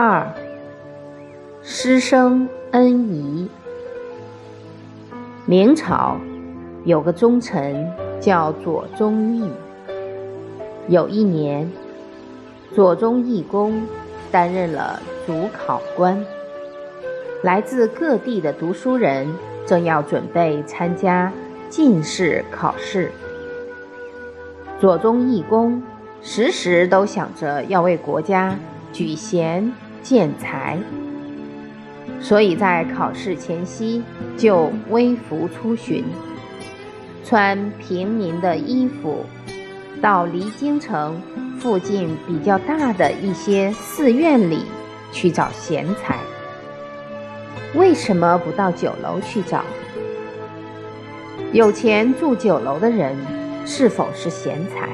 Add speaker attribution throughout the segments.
Speaker 1: 二，师生恩谊。明朝有个忠臣叫左宗义。有一年，左宗义公担任了主考官。来自各地的读书人正要准备参加进士考试。左宗义公时时都想着要为国家举贤建才。所以在考试前夕就微服出巡，穿平民的衣服，到离京城附近比较大的一些寺院里去找贤才。为什么不到酒楼去找？有钱住酒楼的人是否是贤才？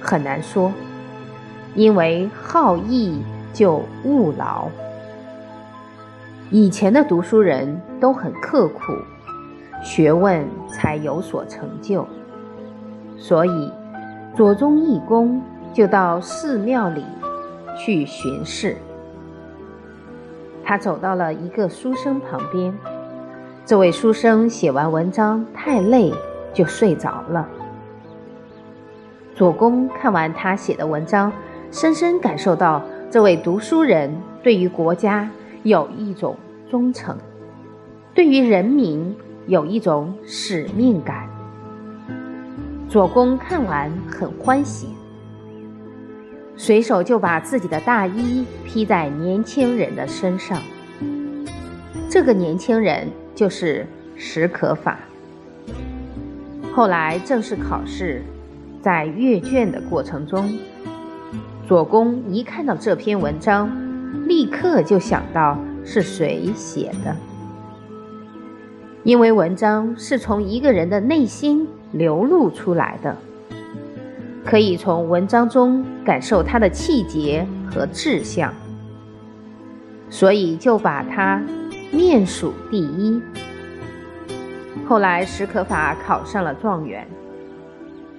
Speaker 1: 很难说，因为好逸就勿劳。以前的读书人都很刻苦，学问才有所成就，所以左宗义公就到寺庙里去巡视。他走到了一个书生旁边，这位书生写完文章太累，就睡着了。左公看完他写的文章，深深感受到这位读书人对于国家。有一种忠诚，对于人民有一种使命感。左公看完很欢喜，随手就把自己的大衣披在年轻人的身上。这个年轻人就是史可法。后来正式考试，在阅卷的过程中，左公一看到这篇文章。立刻就想到是谁写的，因为文章是从一个人的内心流露出来的，可以从文章中感受他的气节和志向，所以就把他面数第一。后来史可法考上了状元，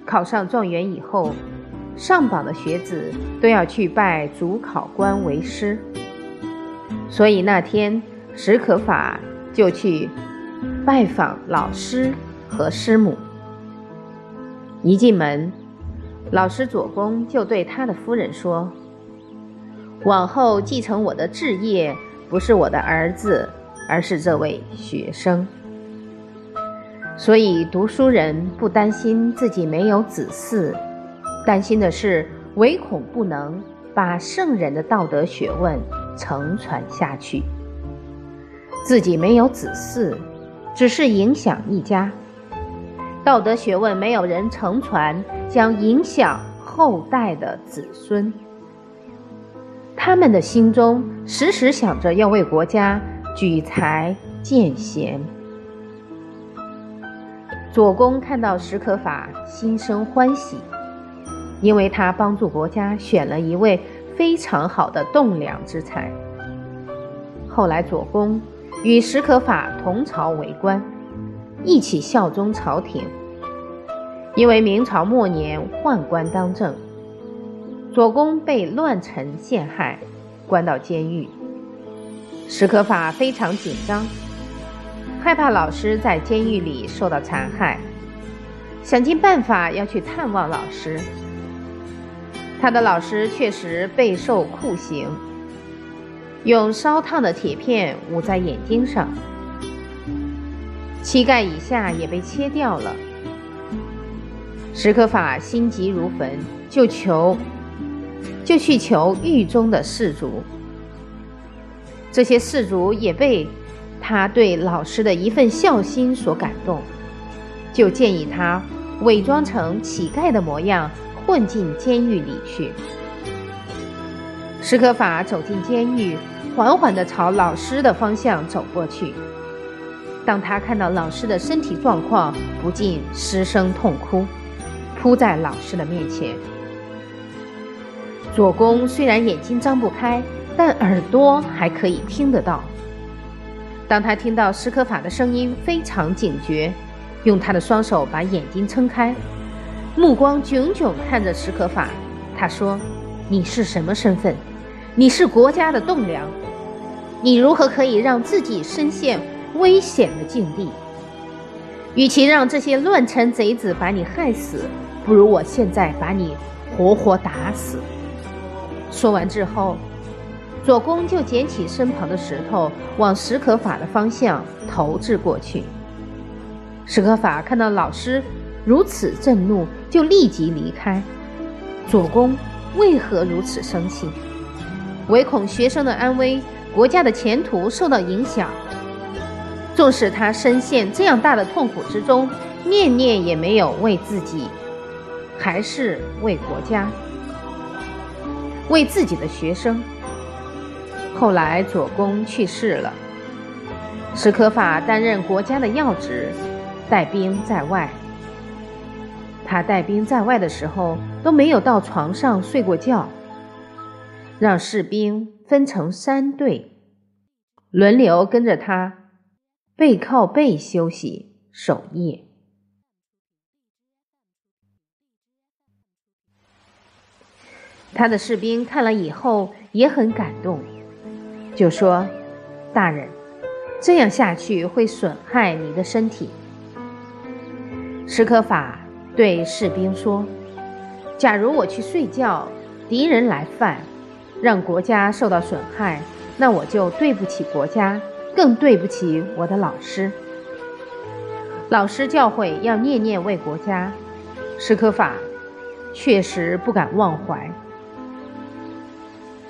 Speaker 1: 考上状元以后。上榜的学子都要去拜主考官为师，所以那天史可法就去拜访老师和师母。一进门，老师左公就对他的夫人说：“往后继承我的志业，不是我的儿子，而是这位学生。所以读书人不担心自己没有子嗣。”担心的是，唯恐不能把圣人的道德学问承传下去。自己没有子嗣，只是影响一家；道德学问没有人承传，将影响后代的子孙。他们的心中时时想着要为国家举才建贤。左公看到史可法，心生欢喜。因为他帮助国家选了一位非常好的栋梁之才。后来左公与史可法同朝为官，一起效忠朝廷。因为明朝末年宦官当政，左公被乱臣陷害，关到监狱。史可法非常紧张，害怕老师在监狱里受到残害，想尽办法要去探望老师。他的老师确实备受酷刑，用烧烫的铁片捂在眼睛上，膝盖以下也被切掉了。史可法心急如焚，就求，就去求狱中的士卒。这些士卒也被他对老师的一份孝心所感动，就建议他伪装成乞丐的模样。混进监狱里去。史可法走进监狱，缓缓地朝老师的方向走过去。当他看到老师的身体状况，不禁失声痛哭，扑在老师的面前。左公虽然眼睛张不开，但耳朵还可以听得到。当他听到史可法的声音，非常警觉，用他的双手把眼睛撑开。目光炯炯看着史可法，他说：“你是什么身份？你是国家的栋梁，你如何可以让自己身陷危险的境地？与其让这些乱臣贼子把你害死，不如我现在把你活活打死。说完之后，左公就捡起身旁的石头，往史可法的方向投掷过去。史可法看到老师如此震怒，就立即离开。左公为何如此生气？唯恐学生的安危、国家的前途受到影响。纵使他深陷这样大的痛苦之中，念念也没有为自己，还是为国家，为自己的学生。后来左公去世了，史可法担任国家的要职，带兵在外。他带兵在外的时候都没有到床上睡过觉，让士兵分成三队，轮流跟着他。背靠背休息守夜。他的士兵看了以后也很感动，就说：“大人，这样下去会损害你的身体。”史可法对士兵说：“假如我去睡觉，敌人来犯，让国家受到损害，那我就对不起国家。”更对不起我的老师。老师教诲要念念为国家，史可法确实不敢忘怀，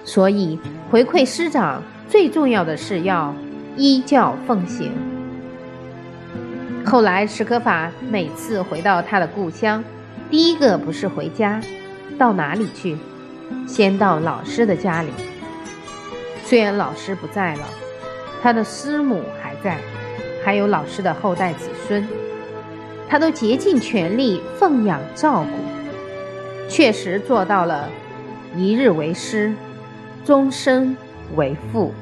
Speaker 1: 所以回馈师长最重要的是要依教奉行。后来史可法每次回到他的故乡，第一个不是回家，到哪里去？先到老师的家里。虽然老师不在了。他的师母还在，还有老师的后代子孙，他都竭尽全力奉养照顾，确实做到了一日为师，终身为父。